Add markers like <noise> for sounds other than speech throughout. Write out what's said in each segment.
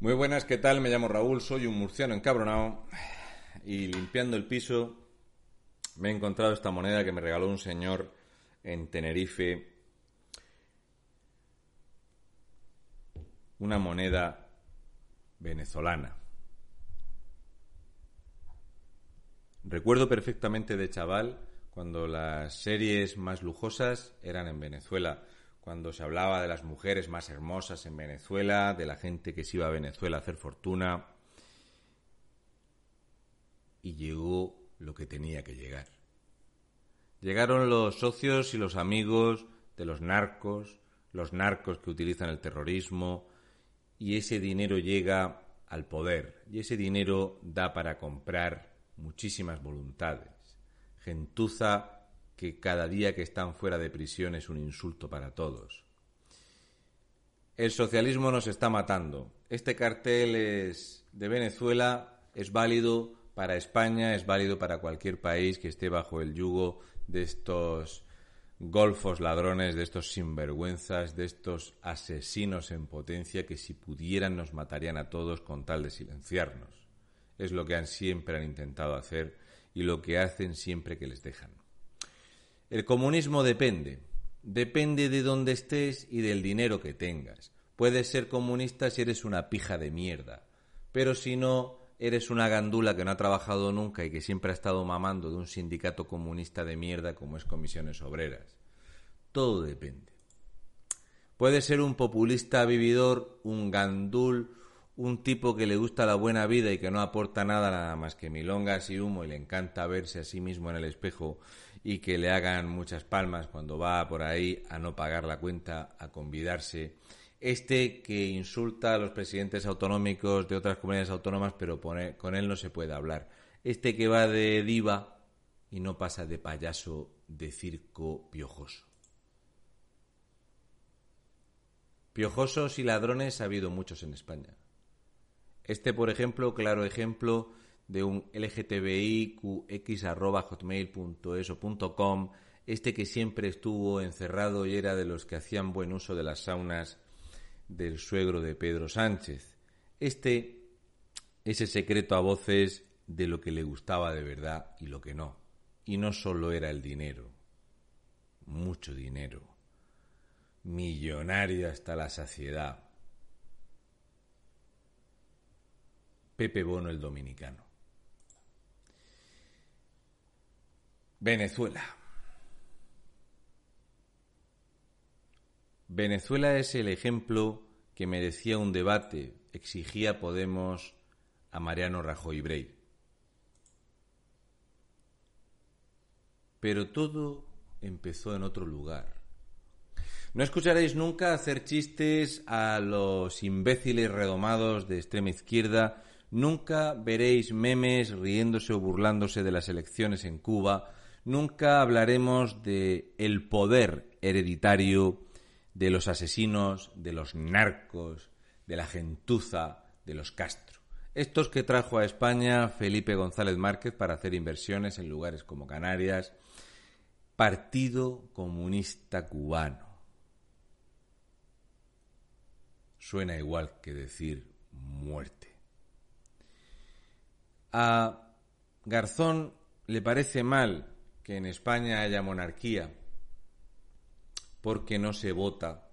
Muy buenas, ¿qué tal? Me llamo Raúl, soy un murciano encabronado y limpiando el piso me he encontrado esta moneda que me regaló un señor en Tenerife. Una moneda venezolana. Recuerdo perfectamente de chaval cuando las series más lujosas eran en Venezuela cuando se hablaba de las mujeres más hermosas en Venezuela, de la gente que se iba a Venezuela a hacer fortuna, y llegó lo que tenía que llegar. Llegaron los socios y los amigos de los narcos, los narcos que utilizan el terrorismo, y ese dinero llega al poder, y ese dinero da para comprar muchísimas voluntades. Gentuza que cada día que están fuera de prisión es un insulto para todos. El socialismo nos está matando. Este cartel es de Venezuela, es válido para España, es válido para cualquier país que esté bajo el yugo de estos golfos ladrones, de estos sinvergüenzas, de estos asesinos en potencia que si pudieran nos matarían a todos con tal de silenciarnos. Es lo que han siempre han intentado hacer y lo que hacen siempre que les dejan. El comunismo depende. Depende de dónde estés y del dinero que tengas. Puedes ser comunista si eres una pija de mierda. Pero si no, eres una gandula que no ha trabajado nunca y que siempre ha estado mamando de un sindicato comunista de mierda como es Comisiones Obreras. Todo depende. Puedes ser un populista vividor, un gandul, un tipo que le gusta la buena vida y que no aporta nada nada más que milongas y humo y le encanta verse a sí mismo en el espejo y que le hagan muchas palmas cuando va por ahí a no pagar la cuenta, a convidarse. Este que insulta a los presidentes autonómicos de otras comunidades autónomas, pero con él no se puede hablar. Este que va de diva y no pasa de payaso de circo piojoso. Piojosos y ladrones ha habido muchos en España. Este, por ejemplo, claro ejemplo de un lgtbiqx.hotmail.eso.com, este que siempre estuvo encerrado y era de los que hacían buen uso de las saunas del suegro de Pedro Sánchez. Este, ese secreto a voces de lo que le gustaba de verdad y lo que no. Y no solo era el dinero, mucho dinero, millonario hasta la saciedad. Pepe Bono el dominicano. Venezuela. Venezuela es el ejemplo que merecía un debate, exigía Podemos a Mariano Rajoy Brey. Pero todo empezó en otro lugar. No escucharéis nunca hacer chistes a los imbéciles redomados de extrema izquierda, nunca veréis memes riéndose o burlándose de las elecciones en Cuba, nunca hablaremos de el poder hereditario de los asesinos, de los narcos, de la gentuza, de los Castro. Estos que trajo a España Felipe González Márquez para hacer inversiones en lugares como Canarias, Partido Comunista Cubano. Suena igual que decir muerte. A Garzón le parece mal que en España haya monarquía porque no se vota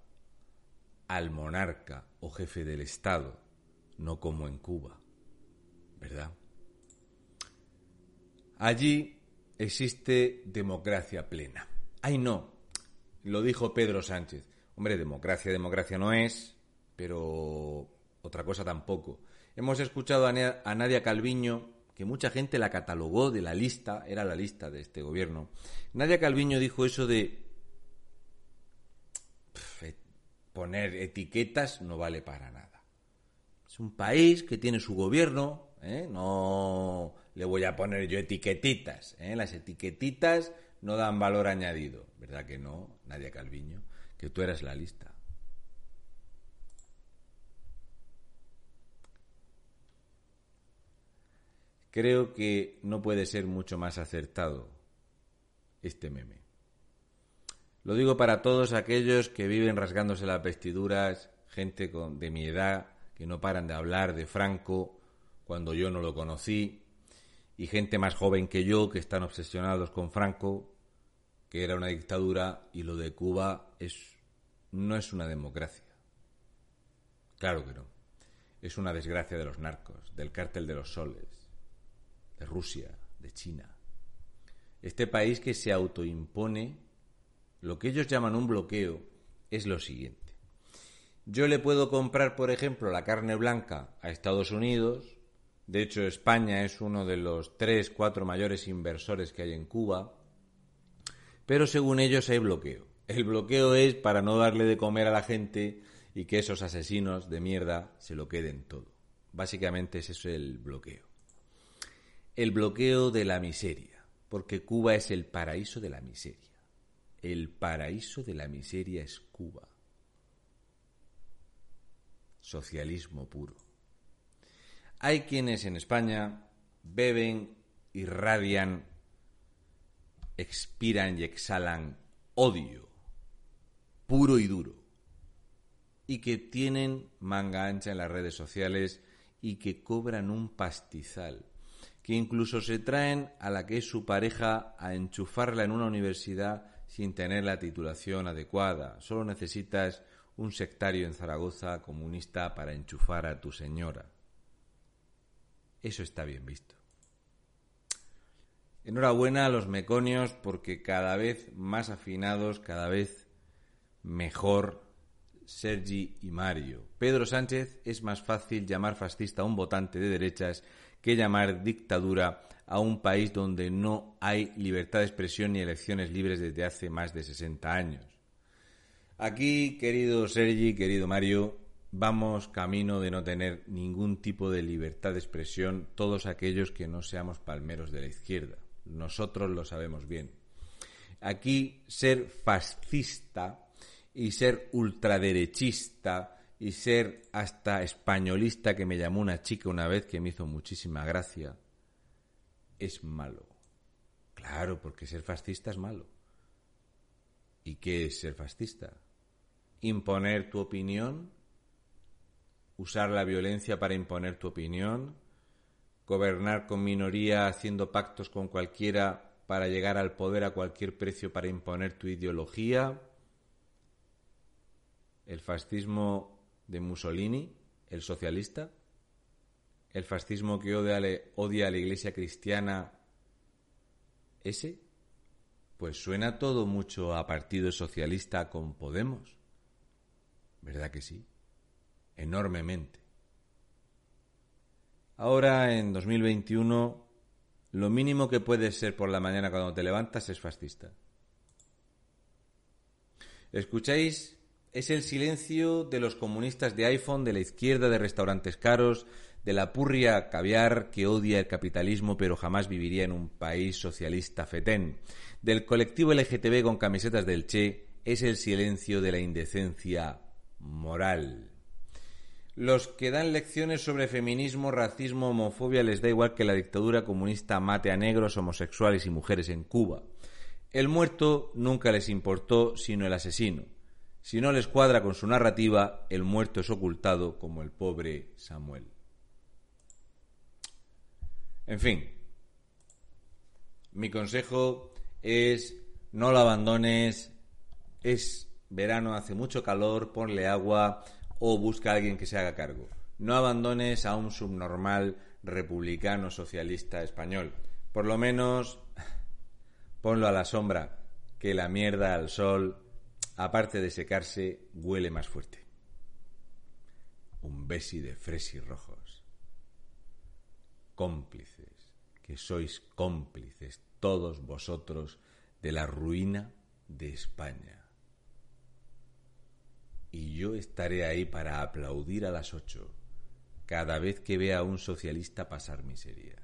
al monarca o jefe del Estado, no como en Cuba, ¿verdad? Allí existe democracia plena. Ay, no, lo dijo Pedro Sánchez. Hombre, democracia, democracia no es, pero otra cosa tampoco. Hemos escuchado a Nadia Calviño que mucha gente la catalogó de la lista, era la lista de este gobierno. Nadia Calviño dijo eso de eh, poner etiquetas no vale para nada. Es un país que tiene su gobierno, ¿eh? no le voy a poner yo etiquetitas. ¿eh? Las etiquetitas no dan valor añadido, ¿verdad que no, Nadia Calviño? Que tú eras la lista. Creo que no puede ser mucho más acertado este meme. Lo digo para todos aquellos que viven rasgándose las vestiduras, gente de mi edad, que no paran de hablar de Franco cuando yo no lo conocí, y gente más joven que yo que están obsesionados con Franco, que era una dictadura, y lo de Cuba es, no es una democracia. Claro que no. Es una desgracia de los narcos, del cártel de los soles, de Rusia, de China. Este país que se autoimpone, lo que ellos llaman un bloqueo, es lo siguiente. Yo le puedo comprar, por ejemplo, la carne blanca a Estados Unidos, de hecho, España es uno de los tres, cuatro mayores inversores que hay en Cuba. Pero según ellos hay bloqueo. El bloqueo es para no darle de comer a la gente y que esos asesinos de mierda se lo queden todo. Básicamente es eso el bloqueo. El bloqueo de la miseria. Porque Cuba es el paraíso de la miseria. El paraíso de la miseria es Cuba. Socialismo puro. Hay quienes en España beben, irradian, expiran y exhalan odio, puro y duro, y que tienen manga ancha en las redes sociales y que cobran un pastizal, que incluso se traen a la que es su pareja a enchufarla en una universidad sin tener la titulación adecuada. Solo necesitas un sectario en Zaragoza comunista para enchufar a tu señora. Eso está bien visto. Enhorabuena a los meconios porque cada vez más afinados, cada vez mejor Sergi y Mario. Pedro Sánchez es más fácil llamar fascista a un votante de derechas que llamar dictadura a un país donde no hay libertad de expresión ni elecciones libres desde hace más de 60 años. Aquí, querido Sergi, querido Mario, vamos camino de no tener ningún tipo de libertad de expresión todos aquellos que no seamos palmeros de la izquierda. Nosotros lo sabemos bien. Aquí ser fascista y ser ultraderechista y ser hasta españolista que me llamó una chica una vez que me hizo muchísima gracia es malo. Claro, porque ser fascista es malo. ¿Y qué es ser fascista? Imponer tu opinión usar la violencia para imponer tu opinión, gobernar con minoría haciendo pactos con cualquiera para llegar al poder a cualquier precio para imponer tu ideología, el fascismo de Mussolini, el socialista, el fascismo que odia, a la iglesia cristiana, ese, pues suena todo mucho a Partido Socialista con Podemos. ¿Verdad que sí? enormemente. Ahora, en 2021, lo mínimo que puedes ser por la mañana cuando te levantas es fascista. ¿Escucháis? Es el silencio de los comunistas de iPhone, de la izquierda, de restaurantes caros, de la purria caviar que odia el capitalismo pero jamás viviría en un país socialista fetén, del colectivo LGTB con camisetas del Che, es el silencio de la indecencia moral. Los que dan lecciones sobre feminismo, racismo, homofobia les da igual que la dictadura comunista mate a negros, homosexuales y mujeres en Cuba. El muerto nunca les importó sino el asesino. Si no les cuadra con su narrativa, el muerto es ocultado como el pobre Samuel. En fin, mi consejo es no lo abandones, es verano, hace mucho calor, ponle agua, o busca a alguien que se haga cargo. No abandones a un subnormal republicano socialista español. Por lo menos <laughs> ponlo a la sombra, que la mierda al sol, aparte de secarse, huele más fuerte. Un besi de fresis rojos. Cómplices, que sois cómplices todos vosotros de la ruina de España y yo estaré ahí para aplaudir a las ocho cada vez que vea a un socialista pasar miseria.